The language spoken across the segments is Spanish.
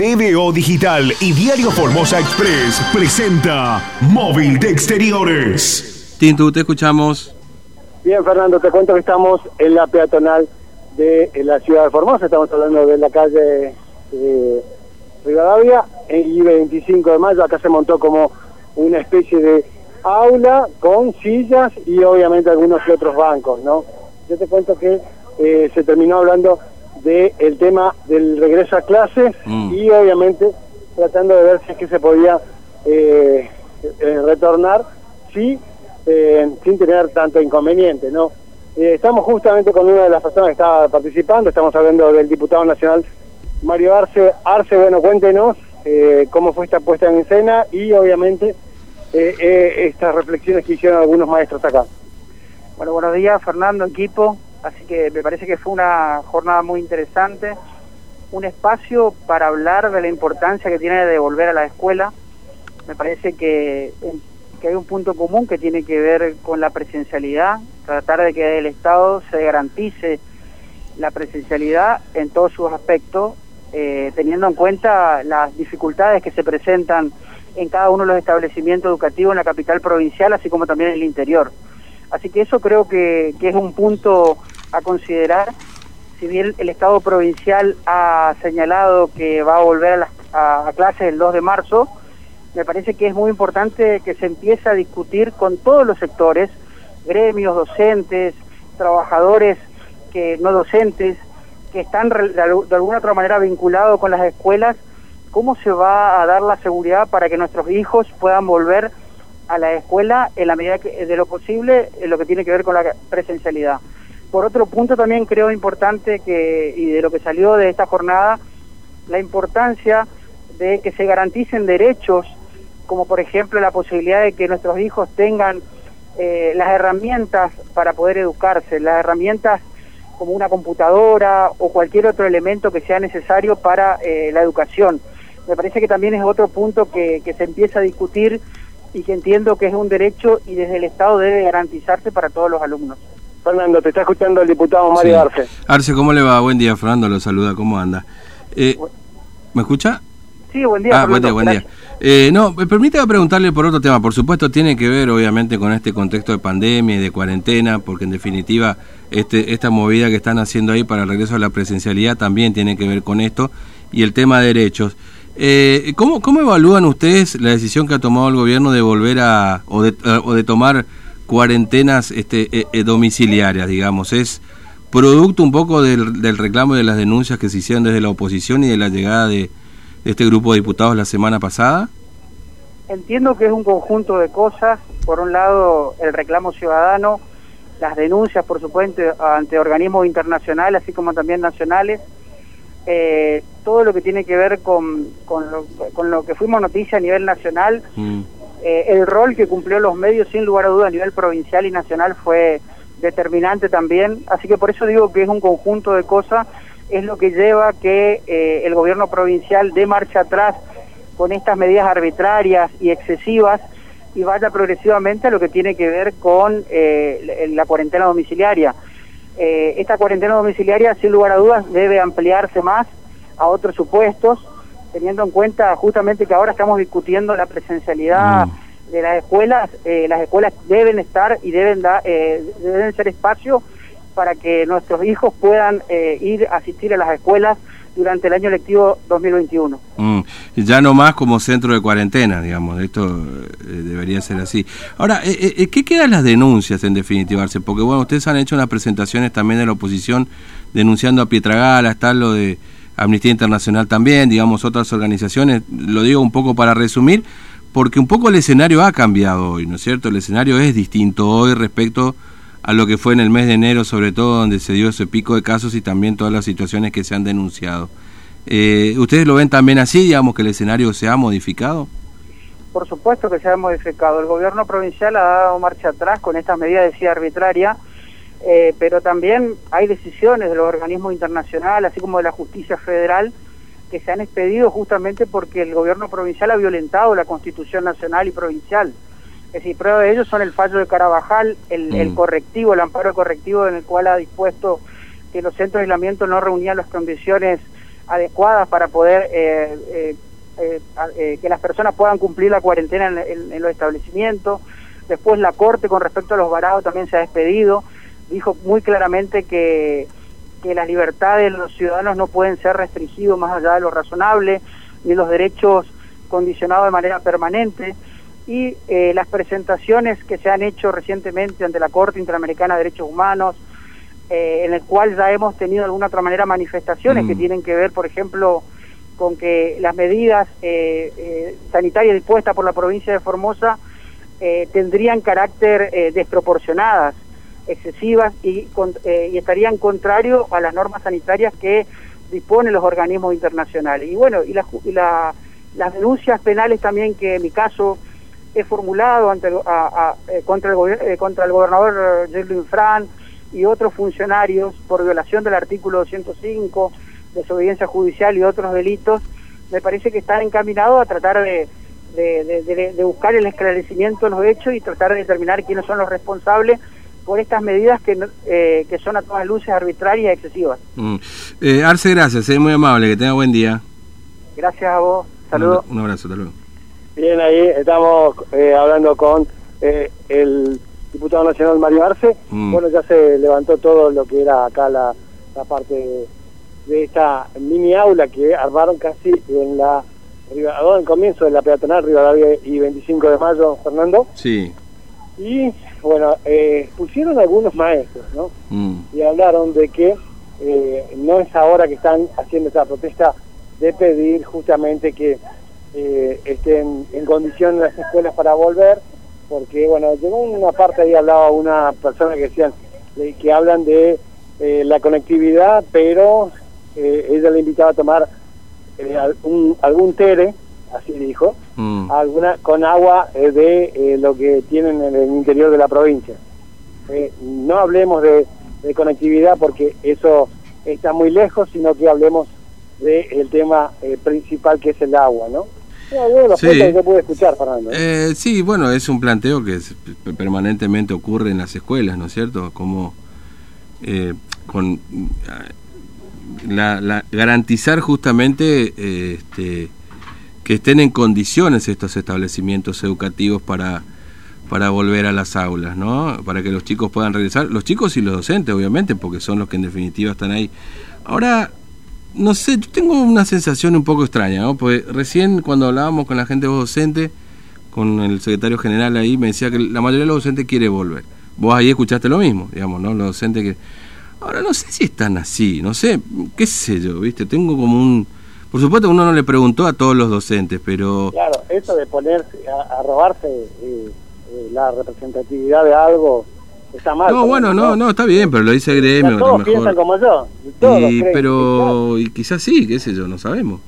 TVO Digital y Diario Formosa Express presenta Móvil de Exteriores. Tintu, te escuchamos. Bien, Fernando, te cuento que estamos en la peatonal de la ciudad de Formosa. Estamos hablando de la calle eh, Rivadavia y 25 de mayo. Acá se montó como una especie de aula con sillas y obviamente algunos y otros bancos, ¿no? Yo te cuento que eh, se terminó hablando del tema del regreso a clases Mm. y obviamente tratando de ver si es que se podía eh, eh, retornar sí, eh, sin tener tanto inconveniente, ¿no? Eh, estamos justamente con una de las personas que está participando, estamos hablando del diputado nacional Mario Arce. Arce, bueno, cuéntenos eh, cómo fue esta puesta en escena y obviamente eh, eh, estas reflexiones que hicieron algunos maestros acá. Bueno, buenos días, Fernando, equipo. Así que me parece que fue una jornada muy interesante, un espacio para hablar de la importancia que tiene de volver a la escuela. Me parece que, que hay un punto común que tiene que ver con la presencialidad, tratar de que el Estado se garantice la presencialidad en todos sus aspectos, eh, teniendo en cuenta las dificultades que se presentan en cada uno de los establecimientos educativos en la capital provincial, así como también en el interior. Así que eso creo que, que es un punto a considerar. Si bien el Estado provincial ha señalado que va a volver a, a, clases el 2 de marzo, me parece que es muy importante que se empiece a discutir con todos los sectores, gremios, docentes, trabajadores que no docentes, que están de alguna otra manera vinculados con las escuelas, cómo se va a dar la seguridad para que nuestros hijos puedan volver a la escuela en la medida que, de lo posible en lo que tiene que ver con la presencialidad. Por otro punto también creo importante que, y de lo que salió de esta jornada, la importancia de que se garanticen derechos, como por ejemplo la posibilidad de que nuestros hijos tengan eh, las herramientas para poder educarse, las herramientas como una computadora o cualquier otro elemento que sea necesario para eh, la educación. Me parece que también es otro punto que, que se empieza a discutir y que entiendo que es un derecho y desde el Estado debe garantizarse para todos los alumnos. Fernando, te está escuchando el diputado Mario Sí. Arce. Arce, ¿cómo le va? Buen día, Fernando, lo saluda, ¿cómo anda? Eh, ¿Me escucha? Sí, buen día. Ah, buen día, buen día. Eh, no, me permítame preguntarle por otro tema. Por supuesto, tiene que ver, obviamente, con este contexto de pandemia y de cuarentena, porque en definitiva, este, esta movida que están haciendo ahí para el regreso a la presencialidad también tiene que ver con esto y el tema de derechos. Eh, ¿cómo, ¿Cómo evalúan ustedes la decisión que ha tomado el gobierno de volver a, o de, o de tomar cuarentenas este, eh, eh, domiciliarias, digamos? ¿Es producto un poco del, del reclamo y de las denuncias que se hicieron desde la oposición y de la llegada de, de este grupo de diputados la semana pasada? Entiendo que es un conjunto de cosas. Por un lado, el reclamo ciudadano, las denuncias, por supuesto, ante organismos internacionales, así como también nacionales. Eh, todo lo que tiene que ver con, con, lo, con lo que fuimos noticia a nivel nacional, Mm, eh, el rol que cumplió los medios, sin lugar a duda, a nivel provincial y nacional fue determinante también. Así que por eso digo que es un conjunto de cosas, es lo que lleva que eh, el gobierno provincial dé marcha atrás con estas medidas arbitrarias y excesivas y vaya progresivamente a lo que tiene que ver con eh, la cuarentena domiciliaria. Eh, esta cuarentena domiciliaria, sin lugar a dudas, debe ampliarse más a otros supuestos, teniendo en cuenta justamente que ahora estamos discutiendo la presencialidad Mm. de las escuelas. Eh, las escuelas deben estar y deben, da- eh, deben ser espacio para que nuestros hijos puedan eh, ir a asistir a las escuelas durante el año lectivo 2021. mm. Ya no más como centro de cuarentena, digamos, esto eh, debería ser así. Ahora, eh, ¿qué quedan las denuncias en definitiva? Porque bueno, ustedes han hecho unas presentaciones también de la oposición denunciando a Pietragala, está lo de Amnistía Internacional también, digamos, otras organizaciones, lo digo un poco para resumir, porque un poco el escenario ha cambiado hoy, ¿no es cierto? El escenario es distinto hoy respecto a lo que fue en el mes de enero, sobre todo donde se dio ese pico de casos y también todas las situaciones que se han denunciado. Eh, ¿Ustedes lo ven también así, digamos, que el escenario se ha modificado? Por supuesto que se ha modificado. El gobierno provincial ha dado marcha atrás con estas medidas, decía, arbitraria, eh, pero también hay decisiones de los organismos internacionales, así como de la justicia federal, que se han expedido justamente porque el gobierno provincial ha violentado la constitución nacional y provincial. Es decir, prueba de ello son el fallo de Carabajal, el, Mm. el correctivo, el amparo correctivo en el cual ha dispuesto que los centros de aislamiento no reunían las condiciones adecuadas para poder eh, que las personas puedan cumplir la cuarentena en, los establecimientos. Después la Corte con respecto a los varados también se ha despedido, dijo muy claramente que, que las libertades de los ciudadanos no pueden ser restringidos más allá de lo razonable, ni los derechos condicionados de manera permanente y eh, las presentaciones que se han hecho recientemente ante la Corte Interamericana de Derechos Humanos, eh, en el cual ya hemos tenido de alguna otra manera manifestaciones que mm. tienen que ver, por ejemplo, con que las medidas eh, sanitarias dispuestas por la provincia de Formosa tendrían carácter desproporcionadas, excesivas y, y estarían contrario a las normas sanitarias que disponen los organismos internacionales. Y bueno, y, la, y la, las denuncias penales también que en mi caso he formulado ante, eh, contra, el, eh, contra el gobernador Jerlin Fran y otros funcionarios por violación del artículo 205, desobediencia judicial y otros delitos, me parece que están encaminados a tratar de, buscar el esclarecimiento de los hechos y tratar de determinar quiénes son los responsables por estas medidas que, eh, que son a todas luces arbitrarias y excesivas. Mm. Arce, gracias, es muy amable, que tenga buen día. Gracias a vos, saludos. Un, abrazo, hasta luego. Bien, ahí estamos eh, hablando con eh, el diputado nacional Mario Arce. Mm. Bueno, ya se levantó todo lo que era acá la, parte de, esta mini aula que armaron casi en la en el comienzo de la peatonal Rivadavia y 25 de mayo, Fernando. Sí. Y bueno, eh, pusieron algunos maestros, ¿no? Mm. Y hablaron de que no es ahora que están haciendo esta protesta de pedir justamente que eh, estén en condición las escuelas para volver, porque bueno, llegó una parte ahí hablaba una persona que decían que hablan de eh, la conectividad, pero eh, ella le invitaba a tomar eh, algún, algún tere, así dijo, mm. alguna con agua de lo que tienen en el interior de la provincia. no hablemos de, de conectividad porque eso está muy lejos, sino que hablemos del tema principal que es el agua, ¿no? sí. escuchar, Eh, sí, bueno, es un planteo que permanentemente ocurre en las escuelas, ¿no es cierto? Como eh, con la, garantizar justamente eh, este, estén en condiciones estos establecimientos educativos para para volver a las aulas, ¿no? Para que los chicos puedan regresar, los chicos y los docentes, obviamente, porque son los que en definitiva están ahí. Ahora, no sé, yo tengo una sensación un poco extraña, ¿no? Porque recién cuando hablábamos con la gente docente, con el secretario general ahí, me decía que la mayoría de los docentes quiere volver. Vos ahí escuchaste lo mismo, digamos, ¿no? Los docentes que... Ahora no sé si están así, no sé, qué sé yo, ¿viste? Tengo como un... Por supuesto uno no le preguntó a todos los docentes, pero... Claro, eso de ponerse a, robarse eh, eh, la representatividad de algo no, bueno, no, no, está bien, pero lo dice el gremio. Todos piensan como yo. y, pero, y quizás sí, qué sé yo, no sabemos.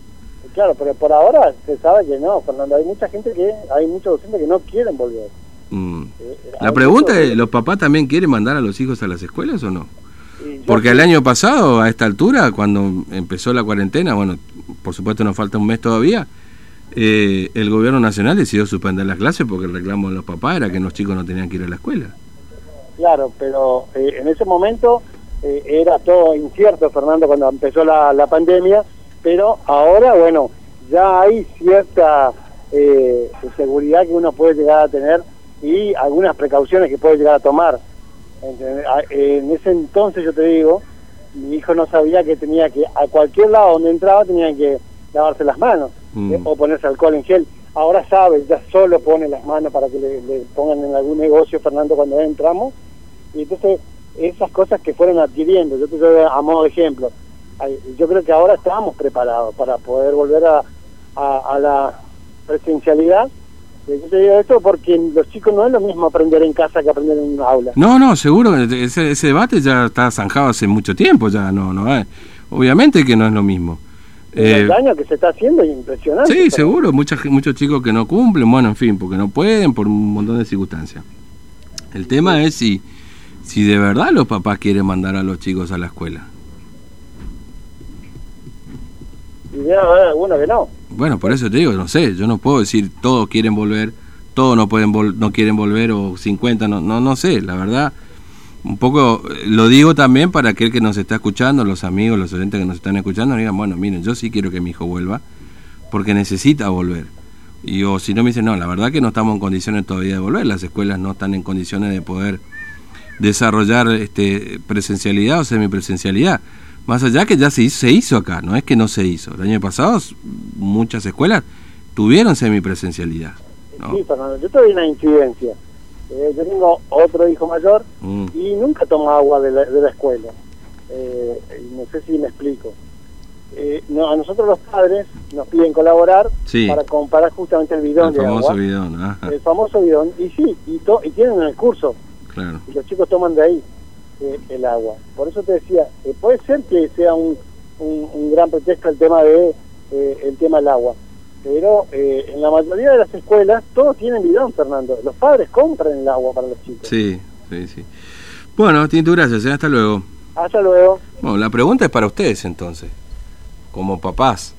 Claro, pero por ahora se sabe que no, Fernando. Hay mucha gente que, hay muchos docentes que no quieren volver. Mm. Eh, la pregunta es, ¿los papás también quieren mandar a los hijos a las escuelas o no? Porque el año pasado, a esta altura, cuando empezó la cuarentena, bueno, por supuesto nos falta un mes todavía, eh, el gobierno nacional decidió suspender las clases porque el reclamo de los papás era que los chicos no tenían que ir a la escuela. Claro, pero eh, en ese momento eh, era todo incierto, Fernando, cuando empezó la, la, pandemia, pero ahora, bueno, ya hay cierta eh, seguridad que uno puede llegar a tener y algunas precauciones que puede llegar a tomar. En ese entonces, yo te digo, mi hijo no sabía que tenía que, a cualquier lado donde entraba, tenía que lavarse las manos mm. o ponerse alcohol en gel ahora sabe, ya solo pone las manos para que le, pongan en algún negocio, Fernando, cuando entramos. Y entonces, esas cosas que fueron adquiriendo, yo te doy a modo de ejemplo, yo creo que ahora estamos preparados para poder volver a, a, la presencialidad. Yo te digo esto porque los chicos no es lo mismo aprender en casa que aprender en una aula. No, no, seguro, ese, ese debate ya está zanjado hace mucho tiempo, ya no, no es. Obviamente que no es lo mismo. el eh, daño que se está haciendo es impresionante. Sí, seguro, muchos muchos chicos que no cumplen, bueno, en fin, porque no pueden, por un montón de circunstancias. El tema es si, si de verdad los papás quieren mandar a los chicos a la escuela. Algunos que no. Bueno, por eso te digo, no sé, yo no puedo decir todos quieren volver, todos no pueden no quieren volver o 50, no, no, no sé, la verdad un poco eh, lo digo también para aquel que nos está escuchando, los amigos, los oyentes que nos están escuchando, digan, bueno, miren, yo sí quiero que mi hijo vuelva, porque necesita volver. Y o si no me dicen, no, la verdad que no estamos en condiciones todavía de volver, las escuelas no están en condiciones de poder desarrollar este presencialidad o semipresencialidad. Más allá que ya se hizo, se hizo acá, no es que no se hizo. El año pasado muchas escuelas tuvieron semipresencialidad. ¿no? Sí, Fernando, yo tuve una incidencia. Eh, yo tengo otro hijo mayor Mm. y nunca toma agua de la, de la escuela. Eh, no sé si me explico. Eh, no, a nosotros los padres nos piden colaborar Sí. para comparar justamente el bidón El de famoso agua. bidón, ajá, El famoso bidón. Y sí, y, to- y tienen el curso. Claro. y los chicos toman de ahí eh, el agua. Por eso te decía, eh, puede ser que sea un, un, un gran pretexto el tema de eh, el tema del agua, pero eh, en la mayoría de las escuelas todos tienen bidón, Fernando. Los padres compran el agua para los chicos. Sí, sí, sí. Bueno, Tinto, gracias, hasta luego. Hasta luego. Bueno, la pregunta es para ustedes entonces, como papás.